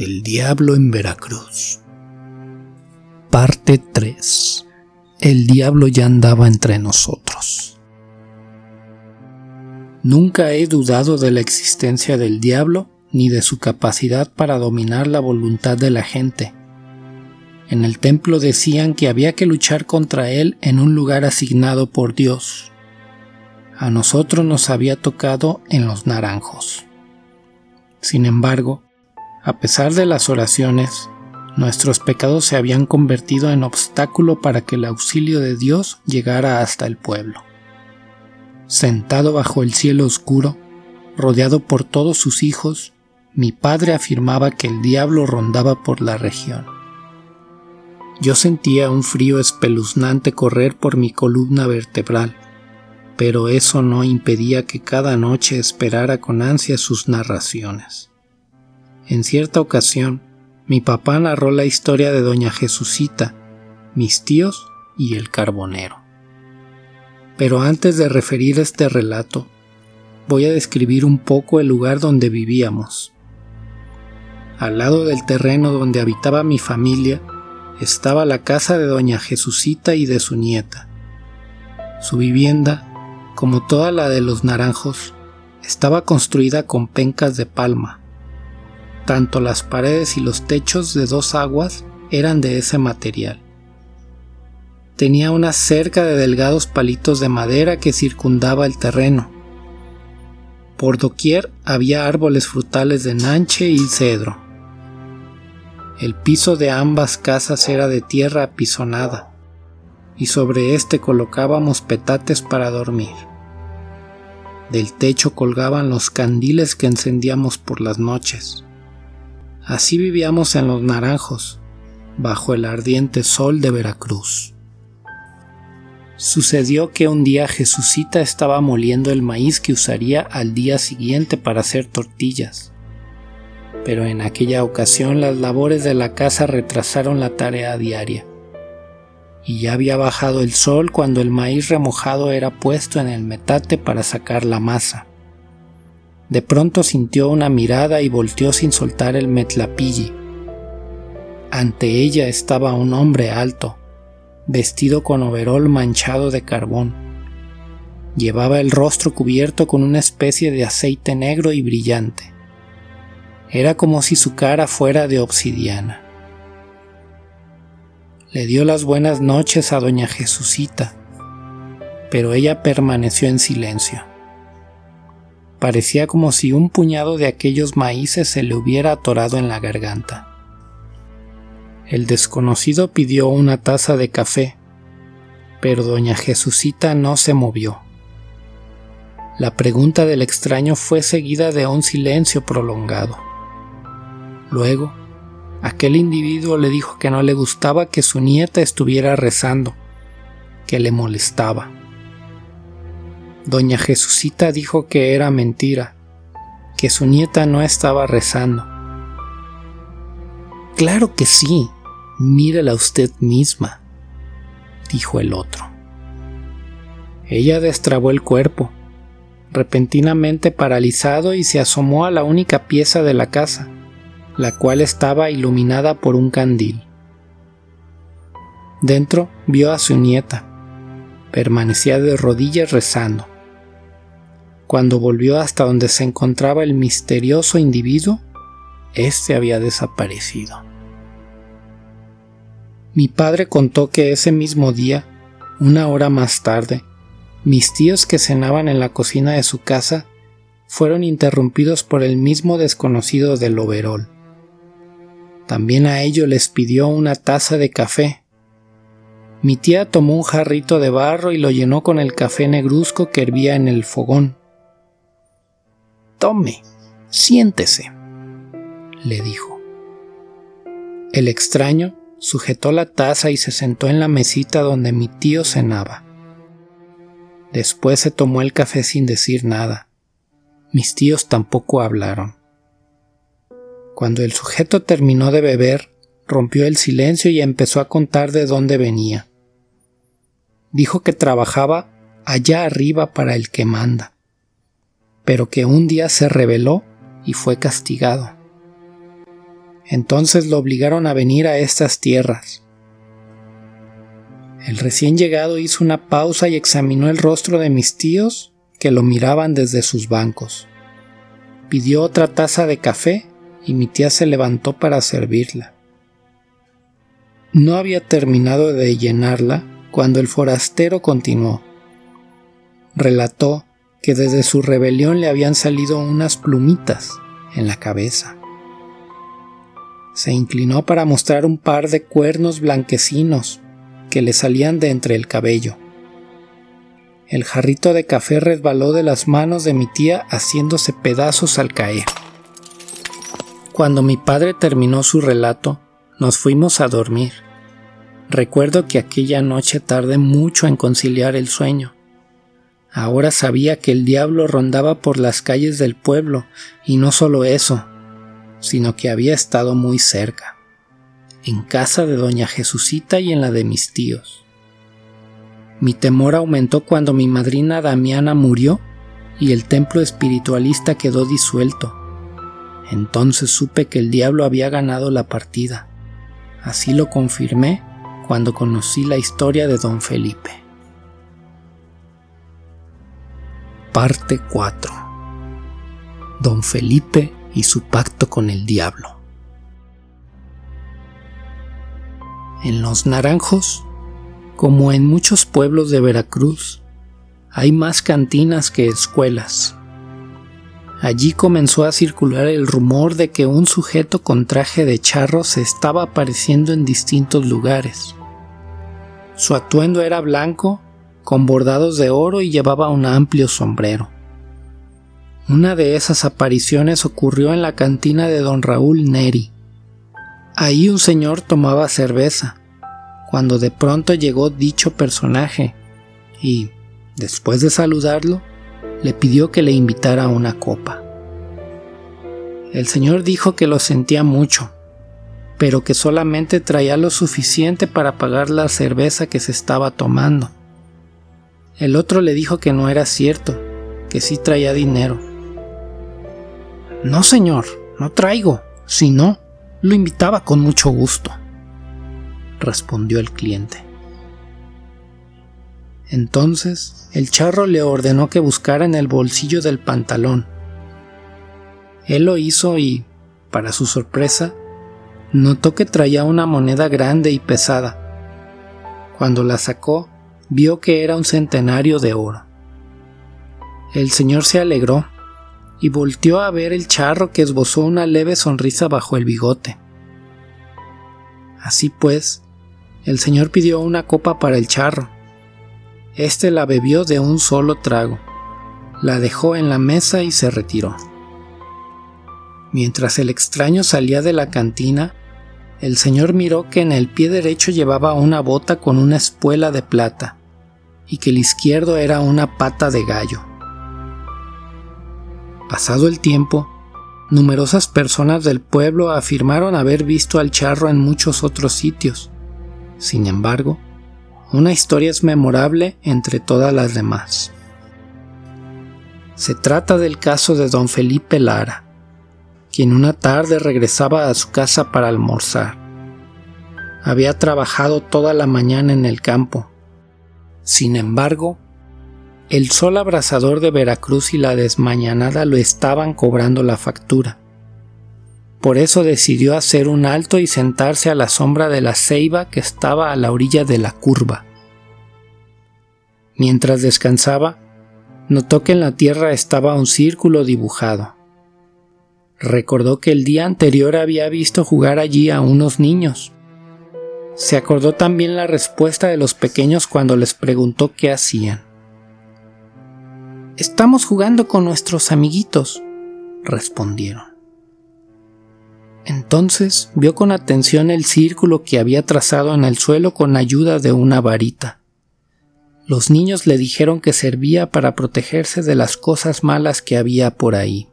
El diablo en Veracruz. Parte 3. El diablo ya andaba entre nosotros. Nunca he dudado de la existencia del diablo ni de su capacidad para dominar la voluntad de la gente. En el templo decían que había que luchar contra él en un lugar asignado por Dios. A nosotros nos había tocado en los naranjos. Sin embargo, a pesar de las oraciones, nuestros pecados se habían convertido en obstáculo para que el auxilio de Dios llegara hasta el pueblo. Sentado bajo el cielo oscuro, rodeado por todos sus hijos, mi padre afirmaba que el diablo rondaba por la región. Yo sentía un frío espeluznante correr por mi columna vertebral, pero eso no impedía que cada noche esperara con ansia sus narraciones. En cierta ocasión, mi papá narró la historia de doña Jesucita, mis tíos y el carbonero. Pero antes de referir este relato, voy a describir un poco el lugar donde vivíamos. Al lado del terreno donde habitaba mi familia estaba la casa de doña Jesucita y de su nieta. Su vivienda, como toda la de los naranjos, estaba construida con pencas de palma, tanto las paredes y los techos de dos aguas eran de ese material. Tenía una cerca de delgados palitos de madera que circundaba el terreno. Por doquier había árboles frutales de nanche y cedro. El piso de ambas casas era de tierra apisonada, y sobre éste colocábamos petates para dormir. Del techo colgaban los candiles que encendíamos por las noches. Así vivíamos en los naranjos, bajo el ardiente sol de Veracruz. Sucedió que un día Jesucita estaba moliendo el maíz que usaría al día siguiente para hacer tortillas. Pero en aquella ocasión las labores de la casa retrasaron la tarea diaria. Y ya había bajado el sol cuando el maíz remojado era puesto en el metate para sacar la masa. De pronto sintió una mirada y volteó sin soltar el metlapilli. Ante ella estaba un hombre alto, vestido con overol manchado de carbón. Llevaba el rostro cubierto con una especie de aceite negro y brillante. Era como si su cara fuera de obsidiana. Le dio las buenas noches a doña Jesucita, pero ella permaneció en silencio. Parecía como si un puñado de aquellos maíces se le hubiera atorado en la garganta. El desconocido pidió una taza de café, pero doña Jesucita no se movió. La pregunta del extraño fue seguida de un silencio prolongado. Luego, aquel individuo le dijo que no le gustaba que su nieta estuviera rezando, que le molestaba. Doña Jesucita dijo que era mentira, que su nieta no estaba rezando. Claro que sí, mírela usted misma, dijo el otro. Ella destrabó el cuerpo, repentinamente paralizado y se asomó a la única pieza de la casa, la cual estaba iluminada por un candil. Dentro vio a su nieta. Permanecía de rodillas rezando. Cuando volvió hasta donde se encontraba el misterioso individuo, éste había desaparecido. Mi padre contó que ese mismo día, una hora más tarde, mis tíos que cenaban en la cocina de su casa fueron interrumpidos por el mismo desconocido del overol. También a ellos les pidió una taza de café. Mi tía tomó un jarrito de barro y lo llenó con el café negruzco que hervía en el fogón. Tome, siéntese, le dijo. El extraño sujetó la taza y se sentó en la mesita donde mi tío cenaba. Después se tomó el café sin decir nada. Mis tíos tampoco hablaron. Cuando el sujeto terminó de beber, rompió el silencio y empezó a contar de dónde venía. Dijo que trabajaba allá arriba para el que manda pero que un día se rebeló y fue castigado. Entonces lo obligaron a venir a estas tierras. El recién llegado hizo una pausa y examinó el rostro de mis tíos que lo miraban desde sus bancos. Pidió otra taza de café y mi tía se levantó para servirla. No había terminado de llenarla cuando el forastero continuó. Relató que desde su rebelión le habían salido unas plumitas en la cabeza. Se inclinó para mostrar un par de cuernos blanquecinos que le salían de entre el cabello. El jarrito de café resbaló de las manos de mi tía haciéndose pedazos al caer. Cuando mi padre terminó su relato, nos fuimos a dormir. Recuerdo que aquella noche tardé mucho en conciliar el sueño. Ahora sabía que el diablo rondaba por las calles del pueblo, y no solo eso, sino que había estado muy cerca, en casa de doña Jesucita y en la de mis tíos. Mi temor aumentó cuando mi madrina Damiana murió y el templo espiritualista quedó disuelto. Entonces supe que el diablo había ganado la partida. Así lo confirmé cuando conocí la historia de don Felipe. Parte 4 Don Felipe y su pacto con el diablo. En Los Naranjos como en muchos pueblos de Veracruz, hay más cantinas que escuelas. Allí comenzó a circular el rumor de que un sujeto con traje de charro se estaba apareciendo en distintos lugares. Su atuendo era blanco, con bordados de oro y llevaba un amplio sombrero. Una de esas apariciones ocurrió en la cantina de don Raúl Neri. Ahí un señor tomaba cerveza, cuando de pronto llegó dicho personaje y, después de saludarlo, le pidió que le invitara a una copa. El señor dijo que lo sentía mucho, pero que solamente traía lo suficiente para pagar la cerveza que se estaba tomando. El otro le dijo que no era cierto, que sí traía dinero. No, señor, no traigo. Si no, lo invitaba con mucho gusto respondió el cliente. Entonces el charro le ordenó que buscara en el bolsillo del pantalón. Él lo hizo y, para su sorpresa, notó que traía una moneda grande y pesada. Cuando la sacó, vio que era un centenario de oro. El señor se alegró y volteó a ver el charro que esbozó una leve sonrisa bajo el bigote. Así pues, el señor pidió una copa para el charro. Este la bebió de un solo trago, la dejó en la mesa y se retiró. Mientras el extraño salía de la cantina, el señor miró que en el pie derecho llevaba una bota con una espuela de plata y que el izquierdo era una pata de gallo. Pasado el tiempo, numerosas personas del pueblo afirmaron haber visto al charro en muchos otros sitios, sin embargo, una historia es memorable entre todas las demás. Se trata del caso de don Felipe Lara, quien una tarde regresaba a su casa para almorzar. Había trabajado toda la mañana en el campo. Sin embargo, el sol abrasador de Veracruz y la desmañanada lo estaban cobrando la factura. Por eso decidió hacer un alto y sentarse a la sombra de la ceiba que estaba a la orilla de la curva. Mientras descansaba, notó que en la tierra estaba un círculo dibujado. Recordó que el día anterior había visto jugar allí a unos niños. Se acordó también la respuesta de los pequeños cuando les preguntó qué hacían. Estamos jugando con nuestros amiguitos, respondieron. Entonces vio con atención el círculo que había trazado en el suelo con ayuda de una varita. Los niños le dijeron que servía para protegerse de las cosas malas que había por ahí.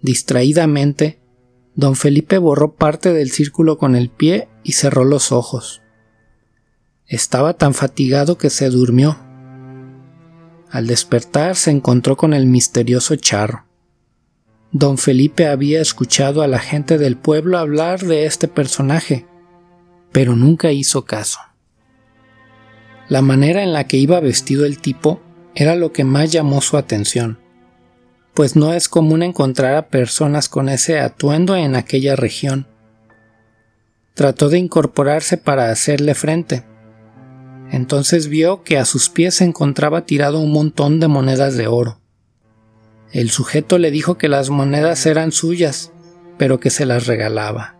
Distraídamente, don Felipe borró parte del círculo con el pie y cerró los ojos. Estaba tan fatigado que se durmió. Al despertar se encontró con el misterioso charro. Don Felipe había escuchado a la gente del pueblo hablar de este personaje, pero nunca hizo caso. La manera en la que iba vestido el tipo era lo que más llamó su atención, pues no es común encontrar a personas con ese atuendo en aquella región. Trató de incorporarse para hacerle frente. Entonces vio que a sus pies se encontraba tirado un montón de monedas de oro. El sujeto le dijo que las monedas eran suyas, pero que se las regalaba.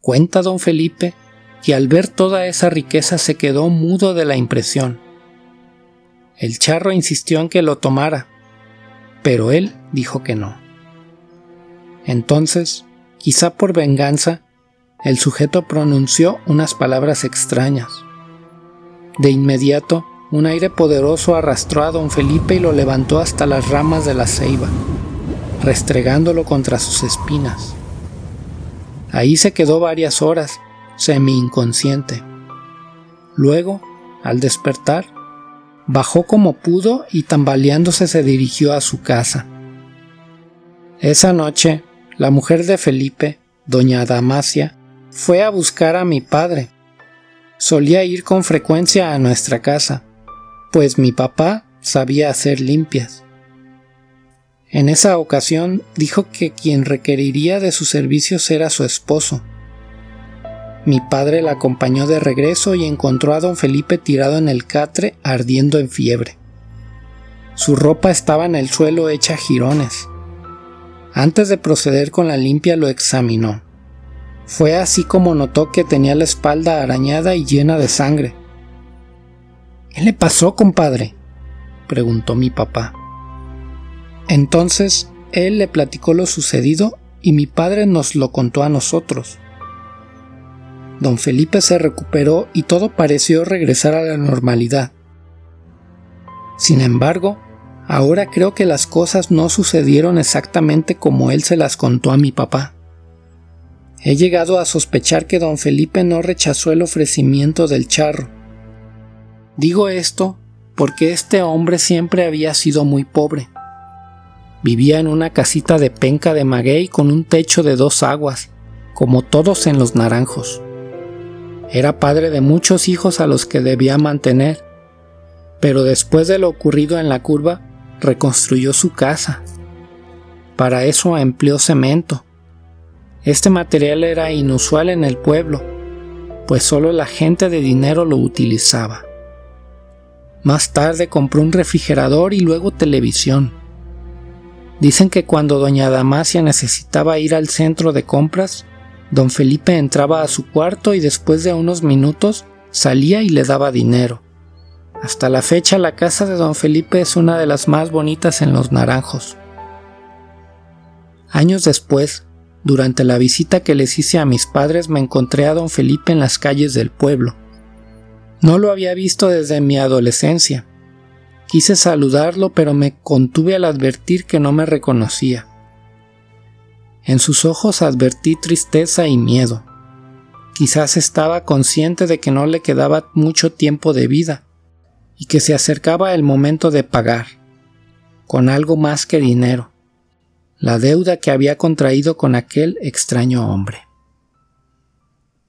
Cuenta don Felipe que al ver toda esa riqueza se quedó mudo de la impresión. El charro insistió en que lo tomara, pero él dijo que no. Entonces, quizá por venganza, el sujeto pronunció unas palabras extrañas. De inmediato, un aire poderoso arrastró a don Felipe y lo levantó hasta las ramas de la ceiba, restregándolo contra sus espinas. Ahí se quedó varias horas, semi inconsciente. Luego, al despertar, bajó como pudo y tambaleándose se dirigió a su casa. Esa noche, la mujer de Felipe, doña Damasia, fue a buscar a mi padre. Solía ir con frecuencia a nuestra casa, pues mi papá sabía hacer limpias. En esa ocasión dijo que quien requeriría de sus servicios era su esposo, mi padre la acompañó de regreso y encontró a don Felipe tirado en el catre ardiendo en fiebre. Su ropa estaba en el suelo hecha jirones. Antes de proceder con la limpia lo examinó. Fue así como notó que tenía la espalda arañada y llena de sangre. ¿Qué le pasó, compadre? preguntó mi papá. Entonces él le platicó lo sucedido y mi padre nos lo contó a nosotros. Don Felipe se recuperó y todo pareció regresar a la normalidad. Sin embargo, ahora creo que las cosas no sucedieron exactamente como él se las contó a mi papá. He llegado a sospechar que don Felipe no rechazó el ofrecimiento del charro. Digo esto porque este hombre siempre había sido muy pobre. Vivía en una casita de penca de maguey con un techo de dos aguas, como todos en los naranjos. Era padre de muchos hijos a los que debía mantener, pero después de lo ocurrido en la curva, reconstruyó su casa. Para eso empleó cemento. Este material era inusual en el pueblo, pues solo la gente de dinero lo utilizaba. Más tarde compró un refrigerador y luego televisión. Dicen que cuando doña Damasia necesitaba ir al centro de compras, Don Felipe entraba a su cuarto y después de unos minutos salía y le daba dinero. Hasta la fecha la casa de don Felipe es una de las más bonitas en los naranjos. Años después, durante la visita que les hice a mis padres me encontré a don Felipe en las calles del pueblo. No lo había visto desde mi adolescencia. Quise saludarlo pero me contuve al advertir que no me reconocía. En sus ojos advertí tristeza y miedo. Quizás estaba consciente de que no le quedaba mucho tiempo de vida y que se acercaba el momento de pagar, con algo más que dinero, la deuda que había contraído con aquel extraño hombre.